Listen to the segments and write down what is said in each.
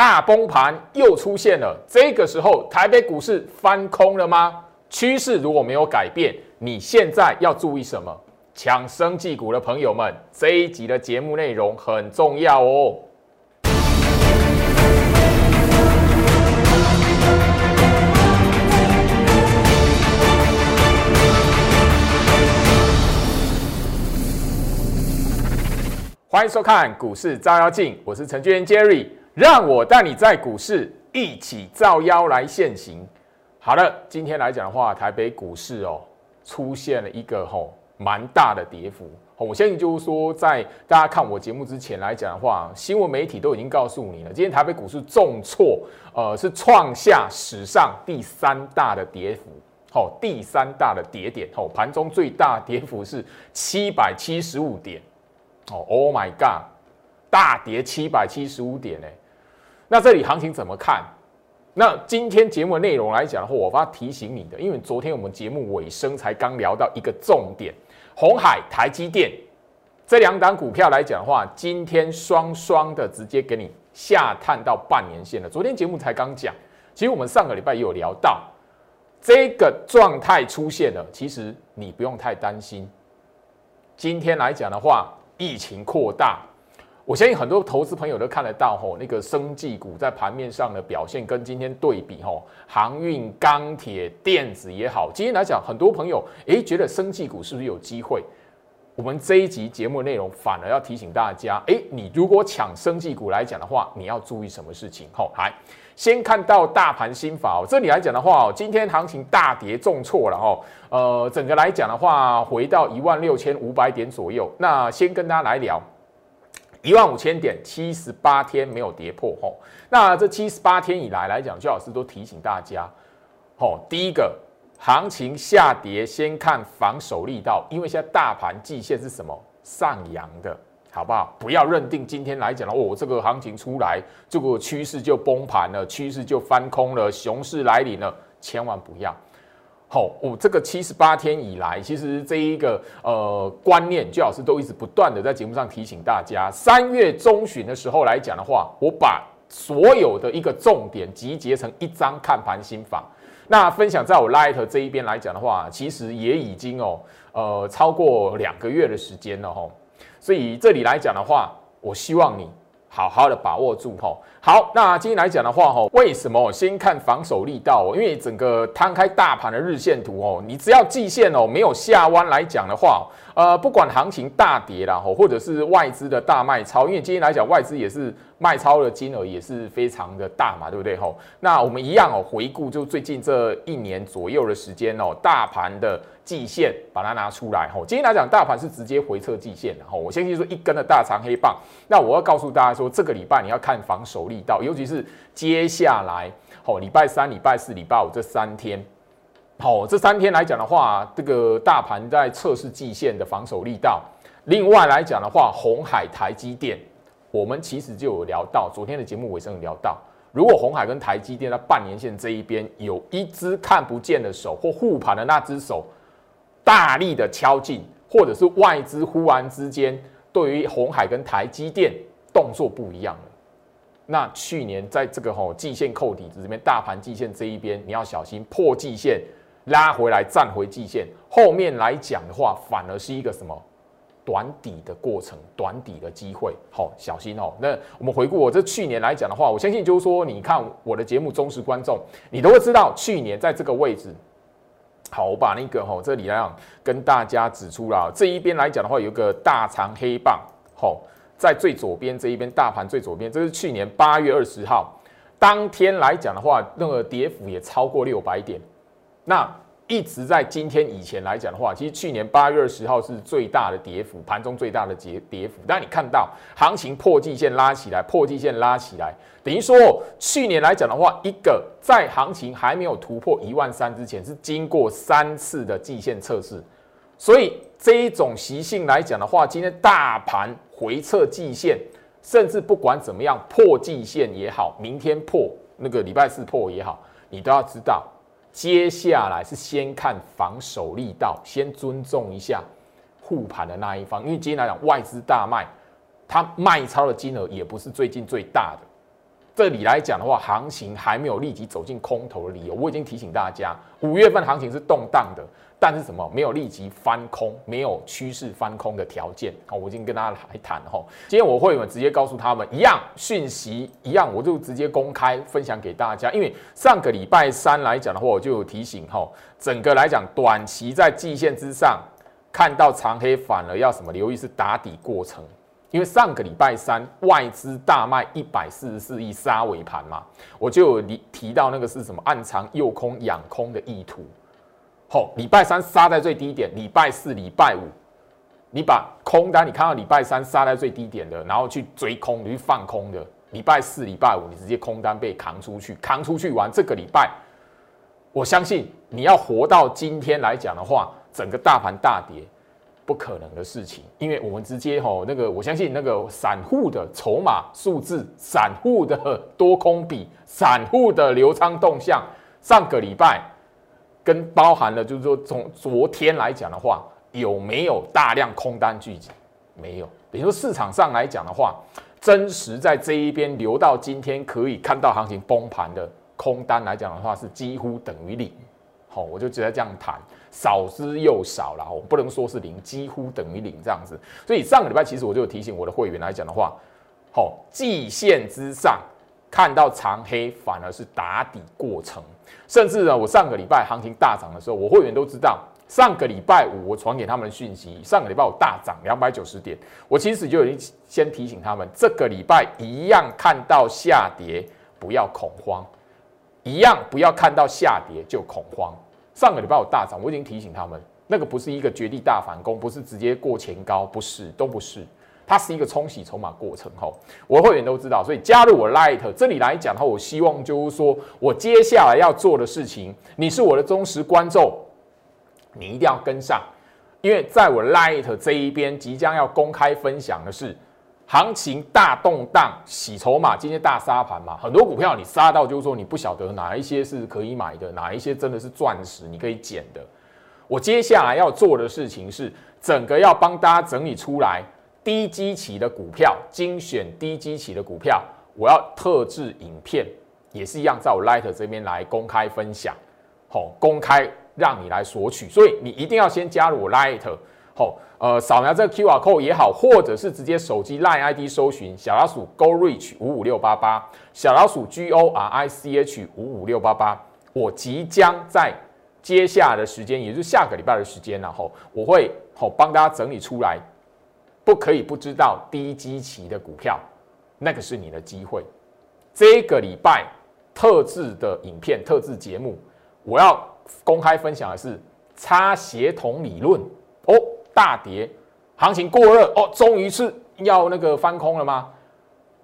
大崩盘又出现了。这个时候，台北股市翻空了吗？趋势如果没有改变，你现在要注意什么？抢生技股的朋友们，这一集的节目内容很重要哦。欢迎收看股市照妖镜，我是程序员 Jerry，让我带你在股市一起造妖来现行。好了，今天来讲的话，台北股市哦出现了一个吼蛮大的跌幅。我相信就是说，在大家看我节目之前来讲的话，新闻媒体都已经告诉你了，今天台北股市重挫，呃，是创下史上第三大的跌幅，好，第三大的跌点，好，盘中最大跌幅是七百七十五点。哦，Oh my God，大跌七百七十五点呢。那这里行情怎么看？那今天节目内容来讲的话，我发提醒你的，因为昨天我们节目尾声才刚聊到一个重点，红海、台积电这两档股票来讲的话，今天双双的直接给你下探到半年线了。昨天节目才刚讲，其实我们上个礼拜也有聊到这个状态出现了，其实你不用太担心。今天来讲的话。疫情扩大，我相信很多投资朋友都看得到吼，那个生技股在盘面上的表现跟今天对比吼，航运、钢铁、电子也好，今天来讲，很多朋友诶觉得生技股是不是有机会？我们这一集节目内容反而要提醒大家，诶，你如果抢生技股来讲的话，你要注意什么事情？吼，来先看到大盘心法哦，这里来讲的话哦，今天行情大跌重挫了哦，呃，整个来讲的话，回到一万六千五百点左右。那先跟大家来聊一万五千点，七十八天没有跌破吼。那这七十八天以来来讲，邱老师都提醒大家，吼，第一个。行情下跌，先看防守力道，因为现在大盘季线是什么上扬的，好不好？不要认定今天来讲了，哦，这个行情出来，这个趋势就崩盘了，趋势就翻空了，熊市来临了，千万不要。好，我这个七十八天以来，其实这一个呃观念，最老师都一直不断的在节目上提醒大家。三月中旬的时候来讲的话，我把所有的一个重点集结成一张看盘心法。那分享在我 Light 这一边来讲的话，其实也已经哦，呃，超过两个月的时间了哈。所以这里来讲的话，我希望你好好的把握住哈。好，那今天来讲的话哈，为什么先看防守力道？因为整个摊开大盘的日线图哦，你只要季线哦没有下弯来讲的话。呃，不管行情大跌啦，吼，或者是外资的大卖超，因为今天来讲，外资也是卖超的金额也是非常的大嘛，对不对？吼，那我们一样哦，回顾就最近这一年左右的时间哦，大盘的季线把它拿出来，吼，今天来讲，大盘是直接回撤季线的，吼，我相信说一根的大长黑棒，那我要告诉大家说，这个礼拜你要看防守力道，尤其是接下来，哦，礼拜三、礼拜四、礼拜五这三天。好，这三天来讲的话，这个大盘在测试季线的防守力道。另外来讲的话，红海、台积电，我们其实就有聊到，昨天的节目尾声有聊到，如果红海跟台积电在半年线这一边有一只看不见的手或护盘的那只手大力的敲进，或者是外资忽然之间对于红海跟台积电动作不一样了，那去年在这个吼季线扣底子这边，大盘季线这一边你要小心破季线。拉回来，站回季线，后面来讲的话，反而是一个什么短底的过程，短底的机会，好小心哦。那我们回顾我这去年来讲的话，我相信就是说，你看我的节目忠实观众，你都会知道，去年在这个位置，好，我把那个哈这里来讲跟大家指出了，这一边来讲的话，有个大长黑棒，好，在最左边这一边，大盘最左边，这是去年八月二十号当天来讲的话，那个跌幅也超过六百点。那一直在今天以前来讲的话，其实去年八月二十号是最大的跌幅，盘中最大的跌跌幅。但你看到行情破季线拉起来，破季线拉起来，等于说去年来讲的话，一个在行情还没有突破一万三之前，是经过三次的季线测试。所以这一种习性来讲的话，今天大盘回撤季线，甚至不管怎么样破季线也好，明天破那个礼拜四破也好，你都要知道。接下来是先看防守力道，先尊重一下护盘的那一方，因为今天来讲外资大卖，它卖超的金额也不是最近最大的，这里来讲的话，行情还没有立即走进空头的理由。我已经提醒大家，五月份行情是动荡的，但是什么没有立即翻空，没有趋势翻空的条件。好，我已经跟大家来谈哈。今天我会员直接告诉他们，一样讯息一样，我就直接公开分享给大家。因为上个礼拜三来讲的话，我就有提醒哈，整个来讲短期在季线之上看到长黑，反而要什么留意是打底过程。因为上个礼拜三外资大卖一百四十四亿杀尾盘嘛，我就有提到那个是什么暗藏诱空养空的意图。好，礼拜三杀在最低点，礼拜四、礼拜五，你把空单你看到礼拜三杀在最低点的，然后去追空，你去放空的，礼拜四、礼拜五你直接空单被扛出去，扛出去完这个礼拜，我相信你要活到今天来讲的话，整个大盘大跌。不可能的事情，因为我们直接吼那个，我相信那个散户的筹码数字、散户的多空比、散户的流仓动向，上个礼拜跟包含了，就是说从昨天来讲的话，有没有大量空单聚集？没有。比如说市场上来讲的话，真实在这一边留到今天可以看到行情崩盘的空单来讲的话，是几乎等于零。好，我就直接这样谈。少之又少了，我不能说是零，几乎等于零这样子。所以上个礼拜其实我就提醒我的会员来讲的话，好，季线之上看到长黑反而是打底过程，甚至呢，我上个礼拜行情大涨的时候，我会员都知道，上个礼拜五我传给他们的讯息，上个礼拜五大涨两百九十点，我其实就已经先提醒他们，这个礼拜一样看到下跌不要恐慌，一样不要看到下跌就恐慌。上个礼拜有大涨，我已经提醒他们，那个不是一个绝地大反攻，不是直接过前高，不是，都不是，它是一个冲洗筹码过程。哈，我会员都知道，所以加入我 Light 这里来讲的话，我希望就是说我接下来要做的事情，你是我的忠实观众，你一定要跟上，因为在我 Light 这一边即将要公开分享的是。行情大动荡，洗筹码，今天大杀盘嘛，很多股票你杀到就是说你不晓得哪一些是可以买的，哪一些真的是钻石你可以捡的。我接下来要做的事情是，整个要帮大家整理出来低基期的股票，精选低基期的股票，我要特制影片，也是一样在我 Light 这边来公开分享，好，公开让你来索取，所以你一定要先加入我 Light。好，呃，扫描这个 Q R code 也好，或者是直接手机 Line ID 搜寻小老鼠 Go Reach 五五六八八，小老鼠 G O R I C H 五五六八八。我即将在接下来的时间，也就是下个礼拜的时间，然后我会好帮大家整理出来，不可以不知道低基期的股票，那个是你的机会。这个礼拜特制的影片、特制节目，我要公开分享的是差协同理论哦。大跌，行情过热哦，终于是要那个翻空了吗？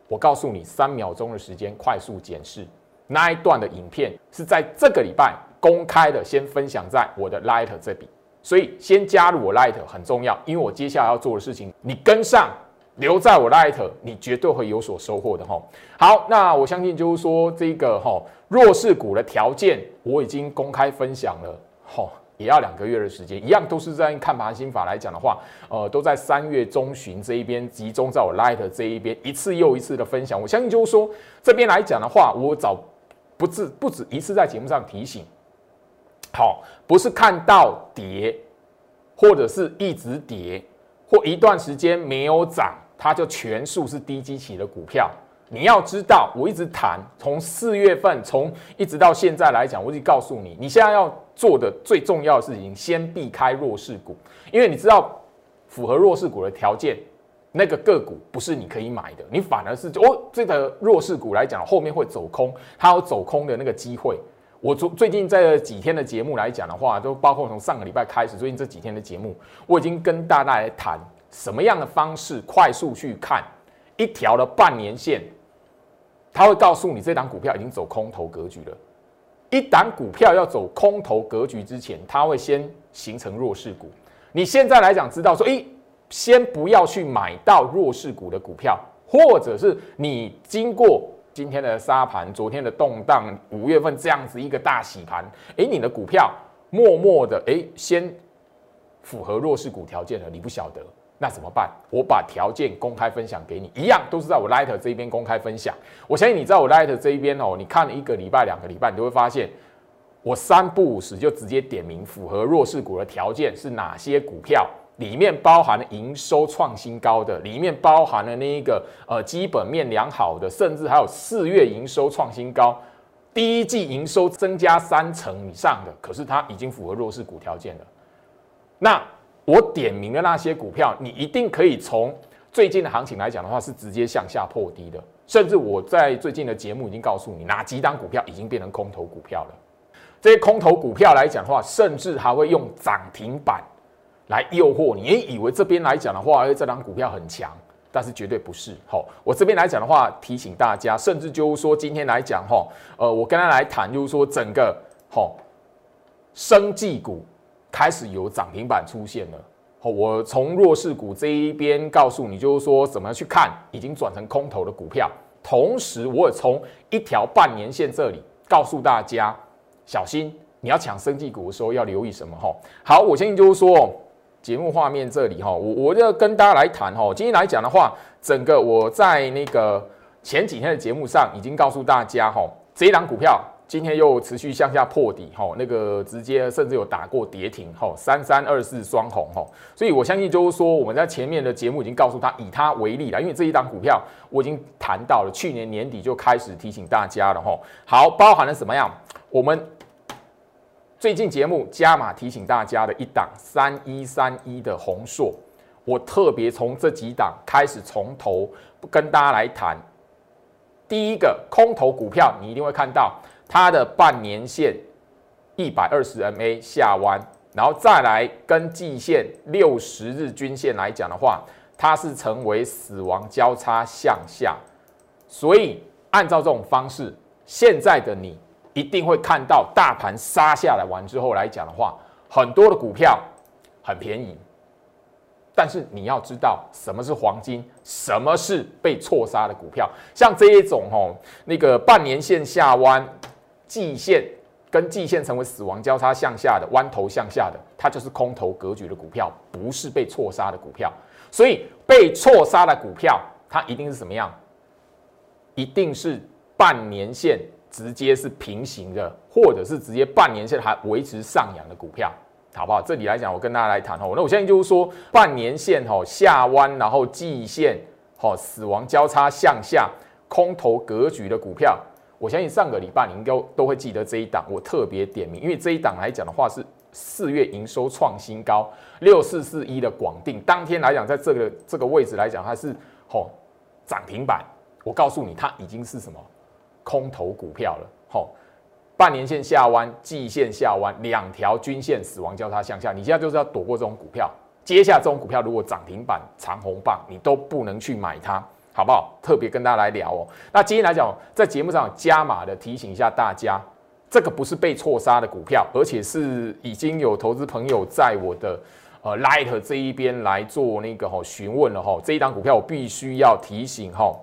我告诉你，三秒钟的时间快速检视那一段的影片，是在这个礼拜公开的，先分享在我的 Light 这里，所以先加入我 Light 很重要，因为我接下来要做的事情，你跟上，留在我 Light，你绝对会有所收获的哈。好，那我相信就是说这个哈弱势股的条件，我已经公开分享了哈。也要两个月的时间，一样都是在看盘心法来讲的话，呃，都在三月中旬这一边集中在我 Light 这一边一次又一次的分享。我相信就是说这边来讲的话，我早不止不止一次在节目上提醒，好，不是看到跌，或者是一直跌，或一段时间没有涨，它就全数是低基期的股票。你要知道，我一直谈从四月份，从一直到现在来讲，我已经告诉你，你现在要做的最重要的事情，先避开弱势股，因为你知道符合弱势股的条件，那个个股不是你可以买的，你反而是哦，这个弱势股来讲，后面会走空，它有走空的那个机会。我最最近在几天的节目来讲的话，都包括从上个礼拜开始，最近这几天的节目，我已经跟大家来谈什么样的方式快速去看一条的半年线。他会告诉你，这档股票已经走空头格局了。一档股票要走空头格局之前，它会先形成弱势股。你现在来讲，知道说，诶，先不要去买到弱势股的股票，或者是你经过今天的沙盘、昨天的动荡、五月份这样子一个大洗盘，诶，你的股票默默的，诶，先符合弱势股条件了，你不晓得。那怎么办？我把条件公开分享给你，一样都是在我 Light 这一边公开分享。我相信你在我 Light 这一边哦，你看了一个礼拜、两个礼拜，你都会发现，我三不五时就直接点名符合弱势股的条件是哪些股票，里面包含了营收创新高的，里面包含了那一个呃基本面良好的，甚至还有四月营收创新高，第一季营收增加三成以上的，可是它已经符合弱势股条件了。那我点名的那些股票，你一定可以从最近的行情来讲的话，是直接向下破低的。甚至我在最近的节目已经告诉你，哪几档股票已经变成空头股票了。这些空头股票来讲的话，甚至还会用涨停板来诱惑你。以为这边来讲的话，哎，这档股票很强，但是绝对不是。好，我这边来讲的话，提醒大家，甚至就是说，今天来讲哈，呃，我跟他来谈，就是说整个好生技股。开始有涨停板出现了，我从弱势股这一边告诉你，就是说怎么去看已经转成空头的股票。同时，我也从一条半年线这里告诉大家，小心你要抢生技股的时候要留意什么哈。好，我相信就是说，节目画面这里哈，我我要跟大家来谈哈。今天来讲的话，整个我在那个前几天的节目上已经告诉大家哈，这一档股票。今天又持续向下破底，吼，那个直接甚至有打过跌停，吼，三三二四双红，吼，所以我相信就是说，我们在前面的节目已经告诉他，以他为例了，因为这一档股票我已经谈到了，去年年底就开始提醒大家了，吼，好，包含了什么样？我们最近节目加码提醒大家的一档三一三一的红硕，我特别从这几档开始从头跟大家来谈，第一个空头股票，你一定会看到。它的半年线一百二十 MA 下弯，然后再来跟季线六十日均线来讲的话，它是成为死亡交叉向下，所以按照这种方式，现在的你一定会看到大盘杀下来完之后来讲的话，很多的股票很便宜，但是你要知道什么是黄金，什么是被错杀的股票，像这一种哦，那个半年线下弯。季线跟季线成为死亡交叉向下的弯头向下的，它就是空头格局的股票，不是被错杀的股票。所以被错杀的股票，它一定是什么样？一定是半年线直接是平行的，或者是直接半年线还维持上扬的股票，好不好？这里来讲，我跟大家来谈哦。那我现在就是说，半年线哈下弯，然后季线哈死亡交叉向下，空头格局的股票。我相信上个礼拜你应该都会记得这一档，我特别点名，因为这一档来讲的话是四月营收创新高，六四四一的广定，当天来讲在这个这个位置来讲，它是吼涨停板。我告诉你，它已经是什么空头股票了。吼，半年线下弯，季线下弯，两条均线死亡交叉向下，你现在就是要躲过这种股票。接下这种股票如果涨停板长红棒，你都不能去买它。好不好？特别跟大家来聊哦。那今天来讲，在节目上加码的提醒一下大家，这个不是被错杀的股票，而且是已经有投资朋友在我的呃 Light 这一边来做那个哈询问了哈。这一档股票我必须要提醒哈。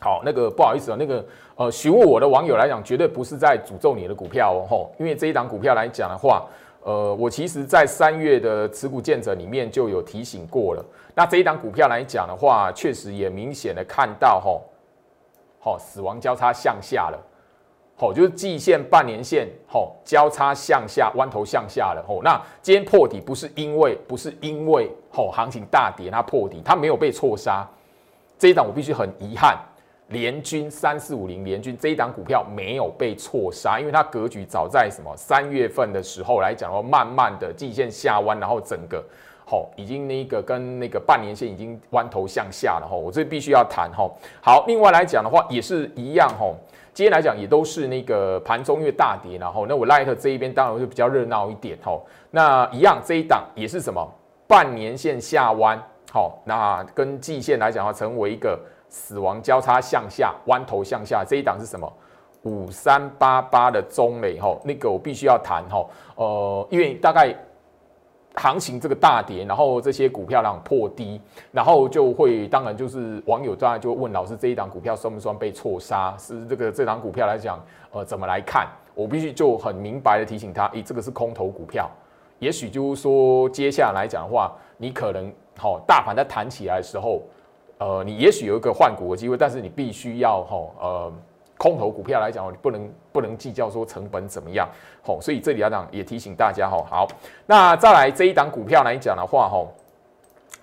好，那个不好意思啊，那个呃询问我的网友来讲，绝对不是在诅咒你的股票哦哈。因为这一档股票来讲的话，呃，我其实在三月的持股见者里面就有提醒过了。那这一档股票来讲的话，确实也明显的看到吼，吼死亡交叉向下了，吼就是季线、半年线吼交叉向下，弯头向下了吼。那今天破底不是因为不是因为吼行情大跌它破底，它没有被错杀。这一档我必须很遗憾，联军三四五零联军这一档股票没有被错杀，因为它格局早在什么三月份的时候来讲，哦，慢慢的季线下弯，然后整个。好，已经那个跟那个半年线已经弯头向下了哈，我这必须要谈哈。好，另外来讲的话也是一样哈，今天来讲也都是那个盘中越大跌，然后那我 Light 这一边当然会比较热闹一点哈。那一样这一档也是什么半年线下弯，好，那跟季线来讲的话，成为一个死亡交叉向下弯头向下，这一档是什么？五三八八的中磊吼，那个我必须要谈吼，呃，因为大概。行情这个大跌，然后这些股票量破低，然后就会当然就是网友当然就问老师这一档股票算不算被错杀？是这个这档股票来讲，呃，怎么来看？我必须就很明白的提醒他，诶，这个是空头股票，也许就是说接下来讲的话，你可能好大盘在弹起来的时候，呃，你也许有一个换股的机会，但是你必须要哈呃。空头股票来讲，你不能不能计较说成本怎么样，吼，所以这里来讲也提醒大家，吼，好，那再来这一档股票来讲的话，吼，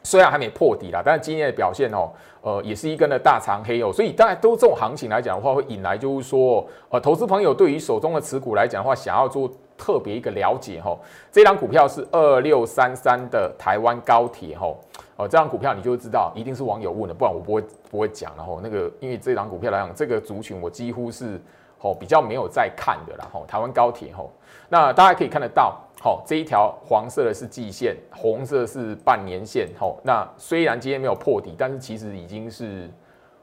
虽然还没破底啦，但是今天的表现，哦，呃，也是一根的大长黑哦，所以当然都这种行情来讲的话，会引来就是说，呃，投资朋友对于手中的持股来讲的话，想要做特别一个了解，吼，这档股票是二六三三的台湾高铁，吼。哦这张股票你就知道，一定是网友问的，不然我不会不会讲。然后那个，因为这张股票来讲，这个族群我几乎是哦比较没有在看的啦。吼，台湾高铁吼，那大家可以看得到，好这一条黄色的是季线，红色是半年线。吼，那虽然今天没有破底，但是其实已经是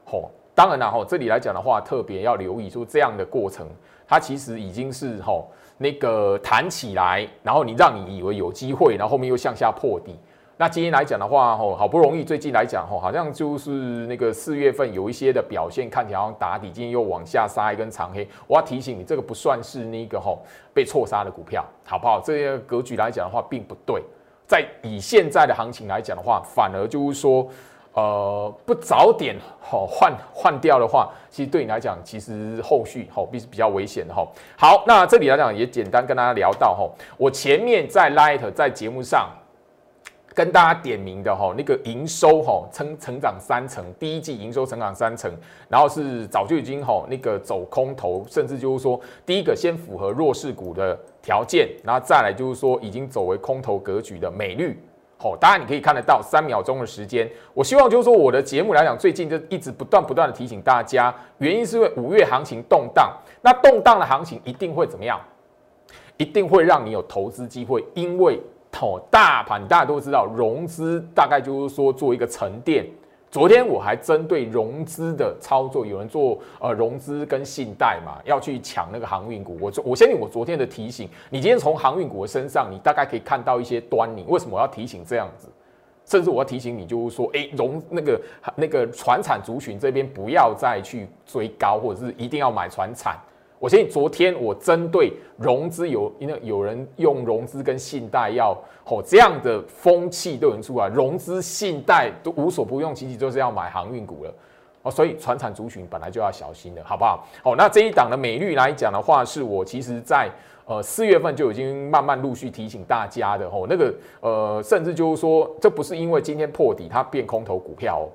吼，当然了吼，这里来讲的话，特别要留意说这样的过程，它其实已经是吼那个弹起来，然后你让你以为有机会，然后后面又向下破底。那今天来讲的话，吼，好不容易最近来讲，吼，好像就是那个四月份有一些的表现，看起来好像打底，今天又往下杀一根长黑。我要提醒你，这个不算是那个吼被错杀的股票，好不好？这些格局来讲的话，并不对。在以现在的行情来讲的话，反而就是说，呃，不早点好换换掉的话，其实对你来讲，其实后续吼必是比较危险的吼。好，那这里来讲也简单跟大家聊到吼，我前面在 Light 在节目上。跟大家点名的哈，那个营收哈成成长三成，第一季营收成长三成，然后是早就已经哈那个走空头，甚至就是说第一个先符合弱势股的条件，然后再来就是说已经走为空头格局的美绿，好，当然你可以看得到三秒钟的时间，我希望就是说我的节目来讲，最近就一直不断不断的提醒大家，原因是因为五月行情动荡，那动荡的行情一定会怎么样？一定会让你有投资机会，因为。哦，大盘大家都知道，融资大概就是说做一个沉淀。昨天我还针对融资的操作，有人做呃融资跟信贷嘛，要去抢那个航运股。我我相信我昨天的提醒，你今天从航运股的身上，你大概可以看到一些端倪。为什么我要提醒这样子？甚至我要提醒你，就是说，哎，融那个那个船产族群这边不要再去追高，或者是一定要买船产。我相信昨天我针对融资有，因为有人用融资跟信贷要吼这样的风气都有出来，融资信贷都无所不用其极，就是要买航运股了哦，所以船产族群本来就要小心的，好不好？哦，那这一档的美率来讲的话，是我其实在呃四月份就已经慢慢陆续提醒大家的吼，那个呃甚至就是说，这不是因为今天破底它变空头股票哦。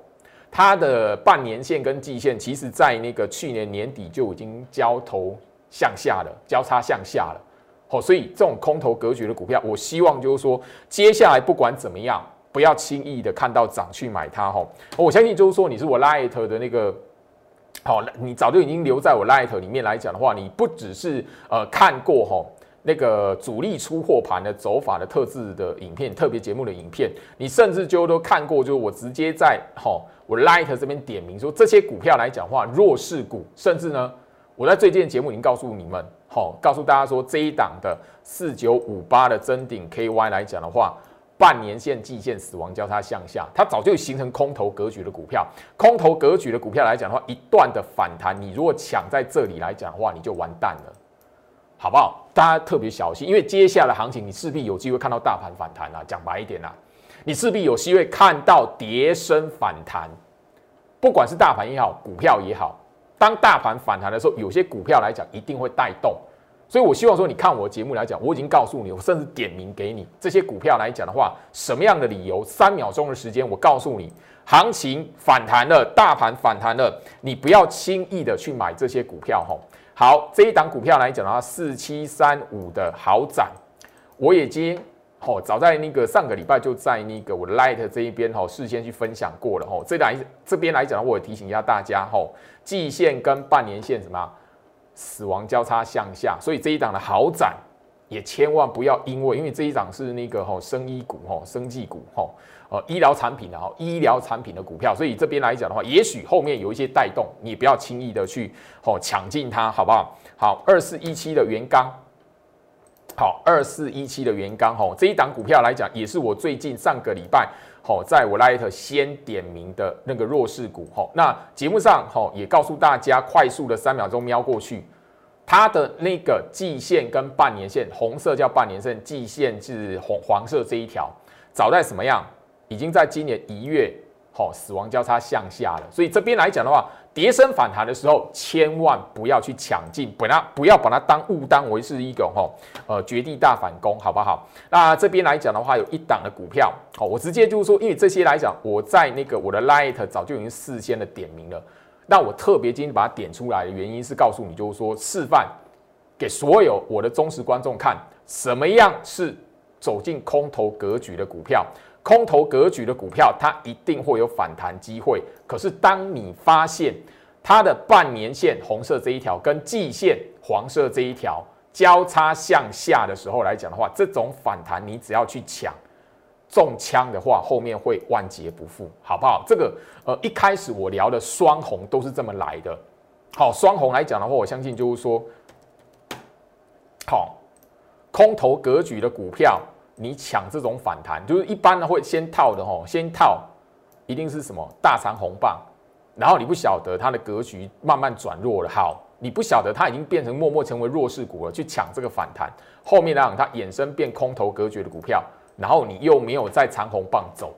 它的半年线跟季线，其实在那个去年年底就已经交头向下了，交叉向下了。好，所以这种空头格局的股票，我希望就是说，接下来不管怎么样，不要轻易的看到涨去买它。哈，我相信就是说，你是我 Light 的那个，好，你早就已经留在我 Light 里面来讲的话，你不只是呃看过哈。那个主力出货盘的走法的特质的影片，特别节目的影片，你甚至就都看过，就是我直接在哈我 Light 这边点名说这些股票来讲话弱势股，甚至呢我在最近的节目已经告诉你们，好告诉大家说这一档的四九五八的真顶 KY 来讲的话，半年线、季线死亡交叉向下，它早就形成空头格局的股票，空头格局的股票来讲的话，一段的反弹，你如果抢在这里来讲的话，你就完蛋了。好不好？大家特别小心，因为接下来行情你势必有机会看到大盘反弹啊。讲白一点啊，你势必有机会看到跌升反弹，不管是大盘也好，股票也好。当大盘反弹的时候，有些股票来讲一定会带动。所以我希望说，你看我节目来讲，我已经告诉你，我甚至点名给你这些股票来讲的话，什么样的理由？三秒钟的时间，我告诉你，行情反弹了，大盘反弹了，你不要轻易的去买这些股票，吼。好，这一档股票来讲的话，四七三五的好展，我已经哦，早在那个上个礼拜就在那个我的 Light 这一边哈，事先去分享过了哈。这来这边来讲，我也提醒一下大家哈，季线跟半年线什么死亡交叉向下，所以这一档的好展也千万不要因为，因为这一档是那个哈生医股哈，生技股哈。呃，医疗产品的哈，医疗产品的股票，所以这边来讲的话，也许后面有一些带动，你不要轻易的去哦抢进它，好不好？好，二四一七的元钢，好，二四一七的元钢，吼，这一档股票来讲，也是我最近上个礼拜，好，在我 Light 先点名的那个弱势股，吼，那节目上，吼，也告诉大家，快速的三秒钟瞄过去。它的那个季线跟半年线，红色叫半年线，季线是红黄色这一条，早在什么样？已经在今年一月，好死亡交叉向下了。所以这边来讲的话，跌升反弹的时候，千万不要去抢进，本来不要把它当误当为是一个哈呃绝地大反攻，好不好？那这边来讲的话，有一档的股票，好，我直接就是说，因为这些来讲，我在那个我的 Light 早就已经事先的点名了。那我特别今天把它点出来的原因是告诉你，就是说示范给所有我的忠实观众看，什么样是走进空头格局的股票。空头格局的股票，它一定会有反弹机会。可是当你发现它的半年线红色这一条跟季线黄色这一条交叉向下的时候来讲的话，这种反弹你只要去抢。中枪的话，后面会万劫不复，好不好？这个呃，一开始我聊的双红都是这么来的。好，双红来讲的话，我相信就是说，好，空头格局的股票，你抢这种反弹，就是一般呢会先套的吼，先套，一定是什么大长红棒，然后你不晓得它的格局慢慢转弱了，好，你不晓得它已经变成默默成为弱势股了，去抢这个反弹，后面让它衍生变空头格局的股票。然后你又没有在长红棒走，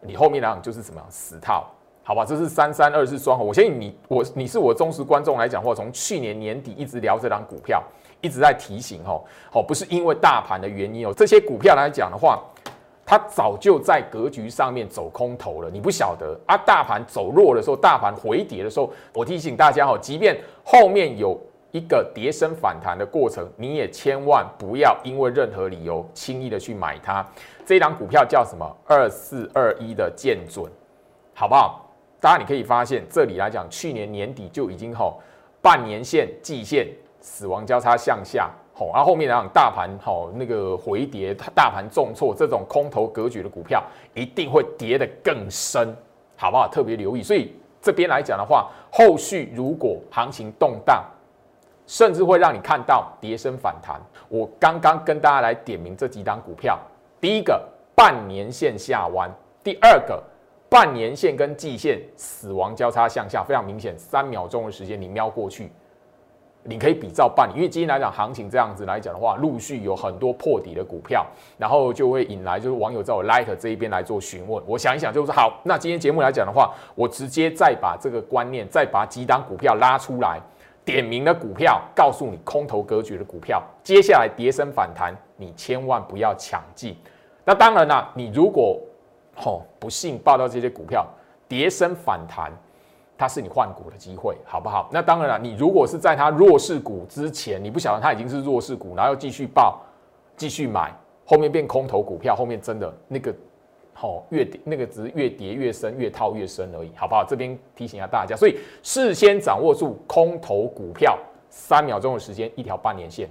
你后面来讲就是什么死套，好吧？这是三三二是双红。我相信你，我你是我忠实观众来讲话，从去年年底一直聊这张股票，一直在提醒哦，好，不是因为大盘的原因哦，这些股票来讲的话，它早就在格局上面走空头了，你不晓得啊？大盘走弱的时候，大盘回跌的时候，我提醒大家哦，即便后面有。一个跌升反弹的过程，你也千万不要因为任何理由轻易的去买它。这档股票叫什么？二四二一的见准，好不好？大家你可以发现，这里来讲，去年年底就已经吼半年线、季线死亡交叉向下，吼，然后后面来讲大盘吼那个回跌，大盘重挫，这种空头格局的股票一定会跌得更深，好不好？特别留意。所以这边来讲的话，后续如果行情动荡，甚至会让你看到跌升反弹。我刚刚跟大家来点名这几档股票，第一个半年线下弯，第二个半年线跟季线死亡交叉向下，非常明显，三秒钟的时间你瞄过去，你可以比照半年。因为今天来讲行情这样子来讲的话，陆续有很多破底的股票，然后就会引来就是网友在我 Light 这一边来做询问。我想一想，就是好，那今天节目来讲的话，我直接再把这个观念，再把几档股票拉出来。点名的股票，告诉你空头格局的股票，接下来跌升反弹，你千万不要抢进。那当然啦，你如果吼不幸报到这些股票跌升反弹，它是你换股的机会，好不好？那当然了，你如果是在它弱势股之前，你不晓得它已经是弱势股，然后又继续报，继续买，后面变空头股票，后面真的那个。好，越跌那个只是越跌越深，越套越深而已，好不好？这边提醒一下大家，所以事先掌握住空头股票，三秒钟的时间，一条半年线。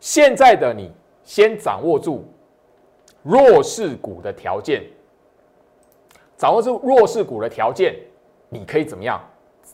现在的你先掌握住弱势股的条件，掌握住弱势股的条件，你可以怎么样？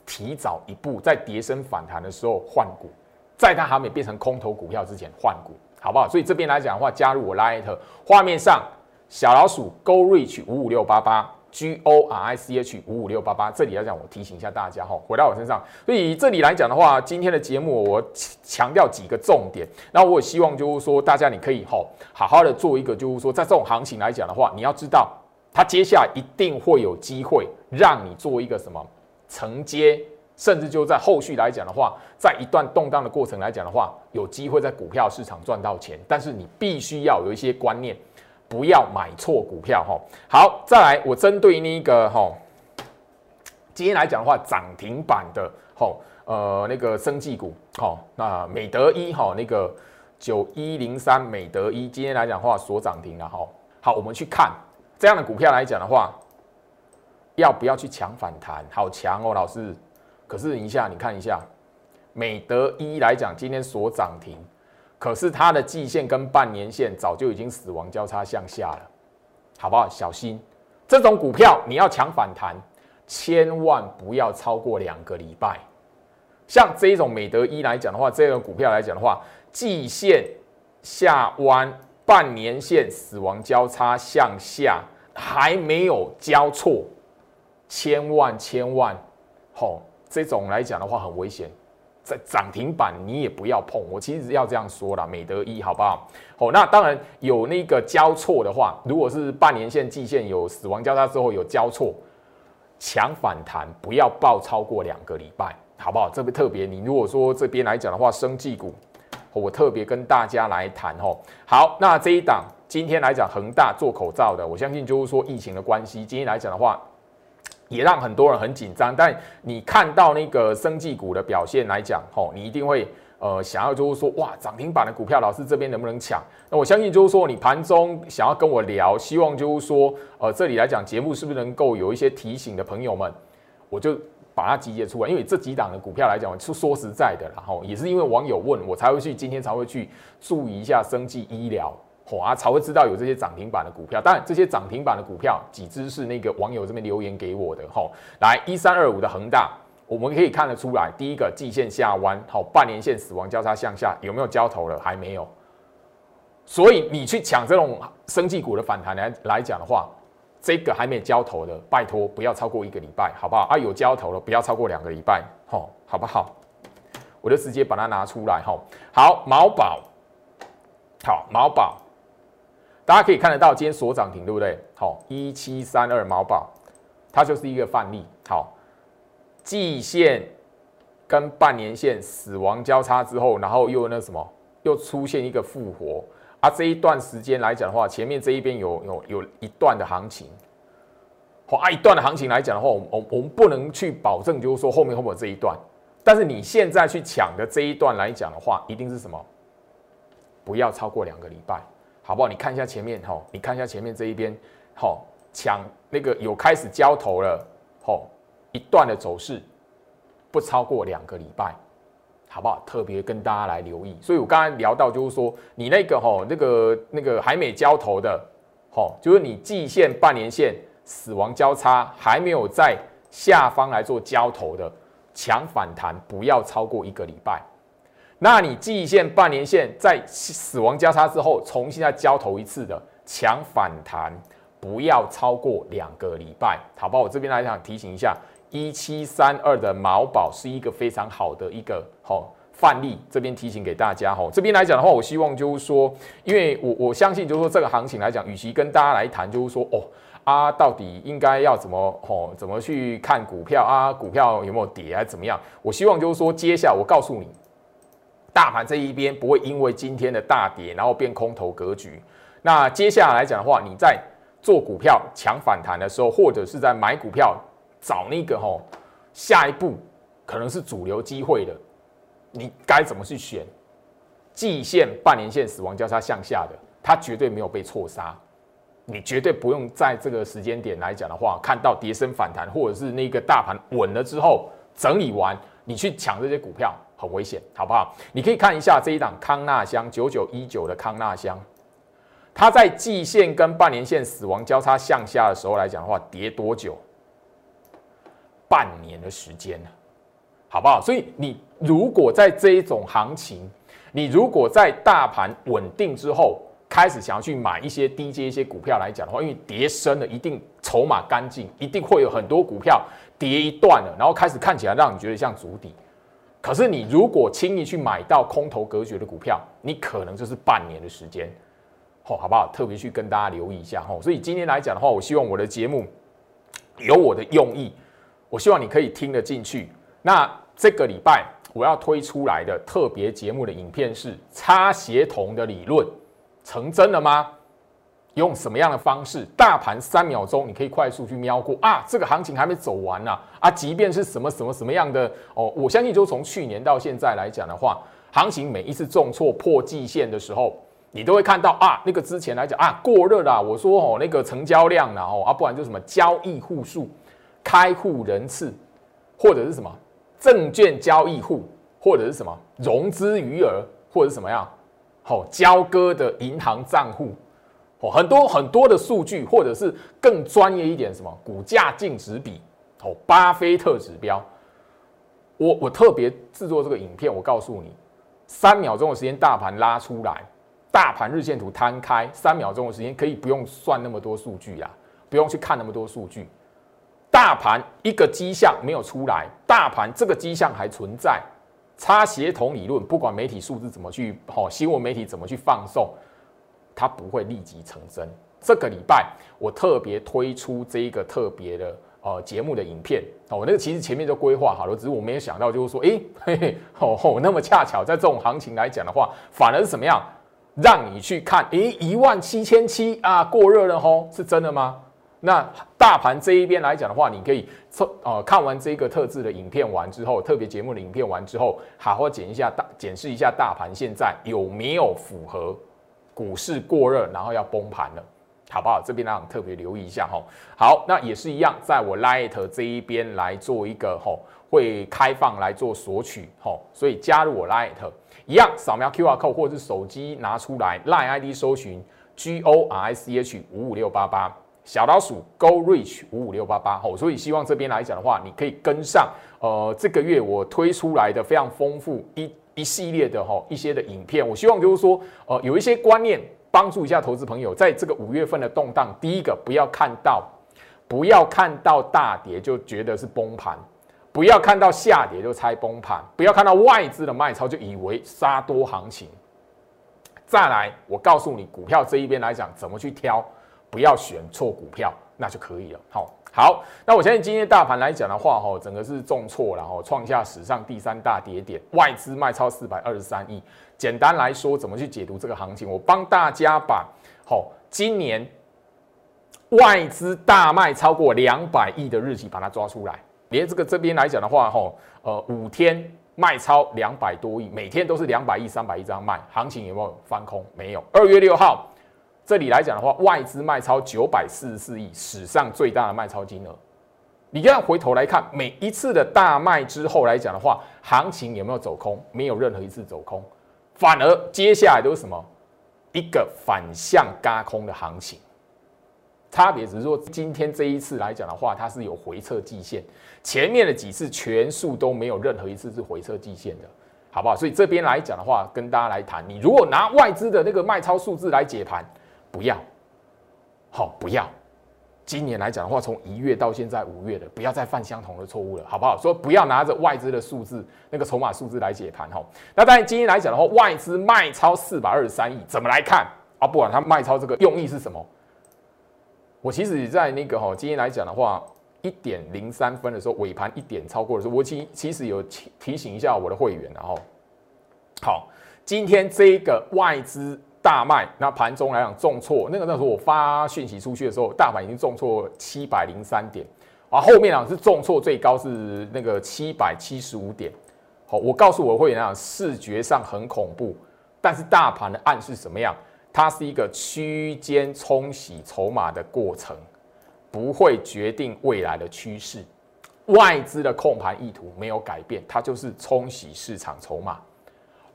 提早一步，在跌升反弹的时候换股，在它还没变成空头股票之前换股，好不好？所以这边来讲的话，加入我 Light 画面上。小老鼠 Go Reach 五五六八八 G O R I C H 五五六八八，这里来讲，我提醒一下大家哈，回到我身上。所以这里来讲的话，今天的节目我强调几个重点，然后我也希望就是说，大家你可以哈好好的做一个，就是说，在这种行情来讲的话，你要知道，它接下来一定会有机会让你做一个什么承接，甚至就在后续来讲的话，在一段动荡的过程来讲的话，有机会在股票市场赚到钱，但是你必须要有一些观念。不要买错股票哈。好，再来，我针对那个哈，今天来讲的话，涨停板的哈，呃，那个生技股哈，那美德一哈，那个九一零三美德一，今天来讲的话所涨停了哈。好，我们去看这样的股票来讲的话，要不要去抢反弹？好强哦，老师。可是一下，你看一下美德一来讲，今天所涨停。可是它的季线跟半年线早就已经死亡交叉向下了，好不好？小心这种股票，你要抢反弹，千万不要超过两个礼拜。像这种美德一来讲的话，这个股票来讲的话，季线下弯，半年线死亡交叉向下，还没有交错，千万千万，吼，这种来讲的话很危险。在涨停板你也不要碰。我其实要这样说啦，美德一好不好？哦，那当然有那个交错的话，如果是半年线、季线有死亡交叉之后有交错，强反弹不要报超过两个礼拜，好不好？这边特别，你如果说这边来讲的话，生技股，我特别跟大家来谈吼。好，那这一档今天来讲，恒大做口罩的，我相信就是说疫情的关系，今天来讲的话。也让很多人很紧张，但你看到那个生技股的表现来讲，吼，你一定会呃想要就是说，哇，涨停板的股票，老师这边能不能抢？那我相信就是说，你盘中想要跟我聊，希望就是说，呃，这里来讲节目是不是能够有一些提醒的朋友们，我就把它集结出来，因为这几档的股票来讲，是说实在的，然后也是因为网友问我才会去今天才会去注意一下生技医疗。啊，才会知道有这些涨停板的股票。当然，这些涨停板的股票几只是那个网友这边留言给我的。吼，来一三二五的恒大，我们可以看得出来，第一个季线下弯，好，半年线死亡交叉向下，有没有交头了？还没有。所以你去抢这种生技股的反弹来来讲的话，这个还没交头的，拜托不要超过一个礼拜，好不好？啊，有交头了，不要超过两个礼拜，吼，好不好？我就直接把它拿出来，吼，好，毛宝，好，毛宝。大家可以看得到，今天所涨停，对不对？好，一七三二毛宝，它就是一个范例。好，季线跟半年线死亡交叉之后，然后又那什么，又出现一个复活。啊，这一段时间来讲的话，前面这一边有有有一段的行情，或啊一段的行情来讲的话，我我我们不能去保证，就是说后面会不会这一段。但是你现在去抢的这一段来讲的话，一定是什么？不要超过两个礼拜。好不好？你看一下前面吼，你看一下前面这一边吼，抢那个有开始交投了吼，一段的走势不超过两个礼拜，好不好？特别跟大家来留意。所以我刚才聊到就是说，你那个吼那个那个还没交投的吼，就是你季线、半年线死亡交叉还没有在下方来做交投的，强反弹不要超过一个礼拜。那你季线、半年线在死亡交叉之后，重新再交投一次的强反弹，不要超过两个礼拜，好吧？我这边来想提醒一下，一七三二的毛宝是一个非常好的一个好范例，这边提醒给大家哈。这边来讲的话，我希望就是说，因为我我相信就是说这个行情来讲，与其跟大家来谈就是说哦啊，到底应该要怎么哦怎么去看股票啊，股票有没有跌啊怎么样？我希望就是说，接下来我告诉你。大盘这一边不会因为今天的大跌，然后变空头格局。那接下来来讲的话，你在做股票抢反弹的时候，或者是在买股票找那个吼下一步可能是主流机会的，你该怎么去选？季线、半年线死亡交叉向下的，它绝对没有被错杀。你绝对不用在这个时间点来讲的话，看到跌升反弹，或者是那个大盘稳了之后整理完，你去抢这些股票。很危险，好不好？你可以看一下这一档康纳香九九一九的康纳香，它在季线跟半年线死亡交叉向下的时候来讲的话，跌多久？半年的时间呢好不好？所以你如果在这一种行情，你如果在大盘稳定之后，开始想要去买一些低阶一些股票来讲的话，因为跌深了，一定筹码干净，一定会有很多股票跌一段了，然后开始看起来让你觉得像足底。可是你如果轻易去买到空头格局的股票，你可能就是半年的时间，吼，好不好？特别去跟大家留意一下，吼。所以今天来讲的话，我希望我的节目有我的用意，我希望你可以听得进去。那这个礼拜我要推出来的特别节目的影片是差协同的理论成真了吗？用什么样的方式？大盘三秒钟，你可以快速去瞄过啊！这个行情还没走完呢啊！即便是什么什么什么样的哦，我相信就从去年到现在来讲的话，行情每一次重挫破季线的时候，你都会看到啊，那个之前来讲啊过热啦。我说哦，那个成交量然后啊，不然就什么交易户数、开户人次，或者是什么证券交易户，或者是什么融资余额，或者是什么样好交割的银行账户。哦，很多很多的数据，或者是更专业一点，什么股价净值比，哦，巴菲特指标。我我特别制作这个影片，我告诉你，三秒钟的时间，大盘拉出来，大盘日线图摊开，三秒钟的时间可以不用算那么多数据啊，不用去看那么多数据，大盘一个迹象没有出来，大盘这个迹象还存在，差协同理论，不管媒体数字怎么去，哦，新闻媒体怎么去放送，它不会立即成真。这个礼拜我特别推出这一个特别的呃节目的影片，哦，那个其实前面就规划好了，只是我没有想到，就是说，哎，嘿嘿，哦，那么恰巧在这种行情来讲的话，反而是怎么样，让你去看，哎，一万七千七啊，过热了吼，是真的吗？那大盘这一边来讲的话，你可以测呃看完这个特制的影片完之后，特别节目的影片完之后，好好检一下大检视一下大盘现在有没有符合股市过热，然后要崩盘了。好不好？这边呢特别留意一下哈。好，那也是一样，在我 Light 这一边来做一个吼，会开放来做索取吼，所以加入我 Light 一样，扫描 QR code 或者是手机拿出来，Light ID 搜寻 G O R I C H 五五六八八小老鼠 Go Reach 五五六八八吼，所以希望这边来讲的话，你可以跟上呃这个月我推出来的非常丰富一一系列的哈一些的影片，我希望就是说呃有一些观念。帮助一下投资朋友，在这个五月份的动荡，第一个不要看到，不要看到大跌就觉得是崩盘，不要看到下跌就猜崩盘，不要看到外资的卖超就以为杀多行情。再来，我告诉你，股票这一边来讲怎么去挑，不要选错股票，那就可以了。好，好，那我相信今天大盘来讲的话，哈，整个是重挫然后创下史上第三大跌点，外资卖超四百二十三亿。简单来说，怎么去解读这个行情？我帮大家把好今年外资大卖超过两百亿的日期把它抓出来。连这个这边来讲的话，哈，呃，五天卖超两百多亿，每天都是两百亿、三百亿这样卖，行情有没有翻空？没有。二月六号这里来讲的话，外资卖超九百四十四亿，史上最大的卖超金额。你要回头来看每一次的大卖之后来讲的话，行情有没有走空？没有任何一次走空。反而接下来都是什么？一个反向嘎空的行情，差别只是说今天这一次来讲的话，它是有回撤季线，前面的几次全数都没有任何一次是回撤季线的，好不好？所以这边来讲的话，跟大家来谈，你如果拿外资的那个卖超数字来解盘，不要，好，不要。今年来讲的话，从一月到现在五月的，不要再犯相同的错误了，好不好？说不要拿着外资的数字，那个筹码数字来解盘哈。那当然，今天来讲的话，外资卖超四百二十三亿，怎么来看啊？不管它卖超这个用意是什么，我其实在那个哈，今天来讲的话，一点零三分的时候，尾盘一点超过的时候，我其其实有提提醒一下我的会员，然后好，今天这个外资。大卖，那盘中来讲重挫，那个那时候我发讯息出去的时候，大盘已经重挫七百零三点，啊，后面啊是重挫最高是那个七百七十五点。好，我告诉我会员啊，视觉上很恐怖，但是大盘的暗示什么样？它是一个区间冲洗筹码的过程，不会决定未来的趋势。外资的控盘意图没有改变，它就是冲洗市场筹码。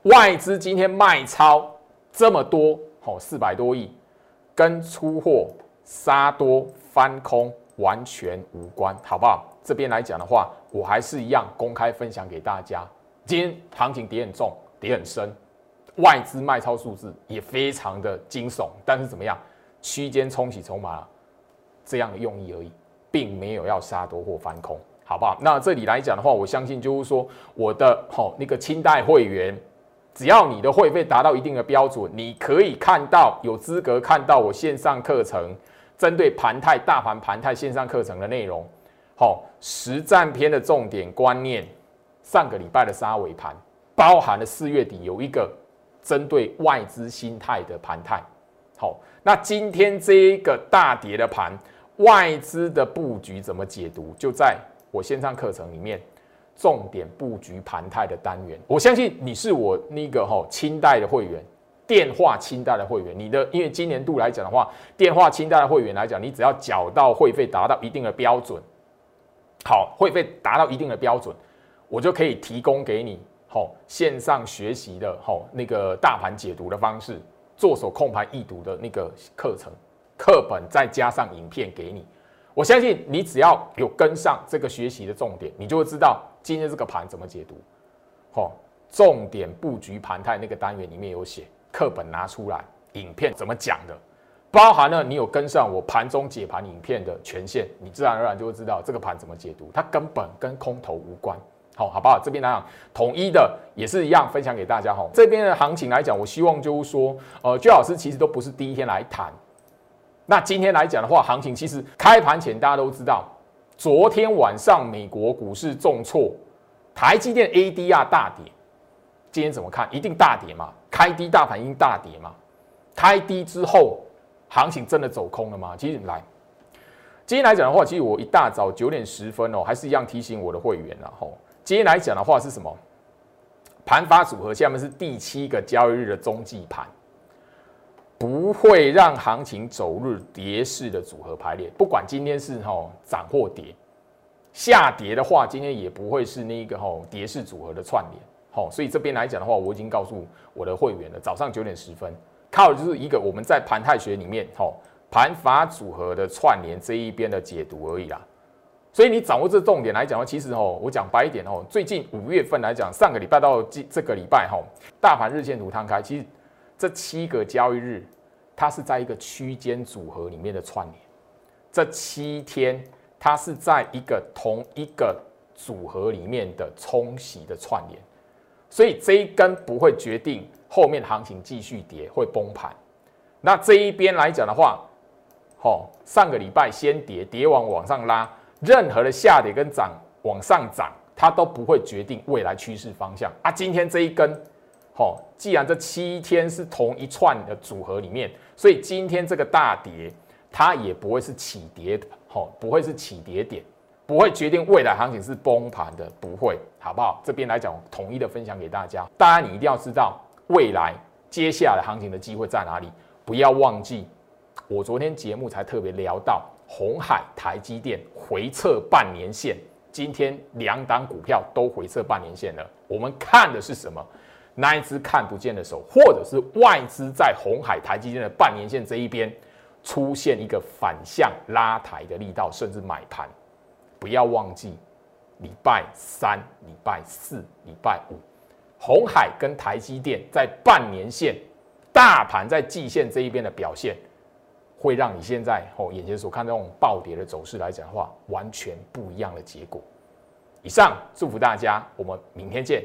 外资今天卖超。这么多，好四百多亿，跟出货杀多翻空完全无关，好不好？这边来讲的话，我还是一样公开分享给大家。今天行情跌很重，跌很深，外资卖超数字也非常的惊悚，但是怎么样？区间冲洗筹码这样的用意而已，并没有要杀多或翻空，好不好？那这里来讲的话，我相信就是说，我的好那个清代会员。只要你的会费达到一定的标准，你可以看到有资格看到我线上课程针对盘态、大盘盘态线上课程的内容。好，实战篇的重点观念，上个礼拜的杀尾盘，包含了四月底有一个针对外资心态的盘态。好，那今天这一个大跌的盘，外资的布局怎么解读？就在我线上课程里面。重点布局盘态的单元，我相信你是我那个哈清代的会员，电话清代的会员，你的因为今年度来讲的话，电话清代的会员来讲，你只要缴到会费达到一定的标准，好，会费达到一定的标准，我就可以提供给你好线上学习的好那个大盘解读的方式，做手控盘易读的那个课程课本，再加上影片给你。我相信你只要有跟上这个学习的重点，你就会知道今天这个盘怎么解读。好，重点布局盘态那个单元里面有写，课本拿出来，影片怎么讲的，包含了你有跟上我盘中解盘影片的权限，你自然而然就会知道这个盘怎么解读，它根本跟空头无关。好，好不好？这边来讲，统一的也是一样，分享给大家哈。这边的行情来讲，我希望就是说，呃，居老师其实都不是第一天来谈。那今天来讲的话，行情其实开盘前大家都知道，昨天晚上美国股市重挫，台积电 ADR 大跌。今天怎么看？一定大跌嘛？开低大盘一定大跌嘛？开低之后，行情真的走空了吗？其实来，今天来讲的话，其实我一大早九点十分哦，还是一样提醒我的会员然后今天来讲的话是什么？盘发组合下面是第七个交易日的中继盘。不会让行情走入跌势的组合排列，不管今天是吼涨或跌，下跌的话，今天也不会是那一个吼跌势组合的串联，好，所以这边来讲的话，我已经告诉我的会员了，早上九点十分，靠的就是一个我们在盘态学里面吼盘法组合的串联这一边的解读而已啦，所以你掌握这重点来讲的话，其实哦，我讲白一点哦，最近五月份来讲，上个礼拜到这这个礼拜吼，大盘日线图摊开，其实。这七个交易日，它是在一个区间组合里面的串联。这七天，它是在一个同一个组合里面的冲洗的串联，所以这一根不会决定后面行情继续跌会崩盘。那这一边来讲的话，好，上个礼拜先跌，跌完往上拉，任何的下跌跟涨往上涨，它都不会决定未来趋势方向啊。今天这一根。好，既然这七天是同一串的组合里面，所以今天这个大跌，它也不会是起跌的，好，不会是起跌点，不会决定未来行情是崩盘的，不会，好不好？这边来讲，统一的分享给大家，当然你一定要知道未来接下来行情的机会在哪里，不要忘记，我昨天节目才特别聊到红海、台积电回撤半年线，今天两档股票都回撤半年线了，我们看的是什么？那一只看不见的手，或者是外资在红海、台积电的半年线这一边出现一个反向拉抬的力道，甚至买盘。不要忘记，礼拜三、礼拜四、礼拜五，红海跟台积电在半年线、大盘在季线这一边的表现，会让你现在哦眼前所看这种暴跌的走势来讲的话，完全不一样的结果。以上祝福大家，我们明天见。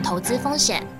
投资风险。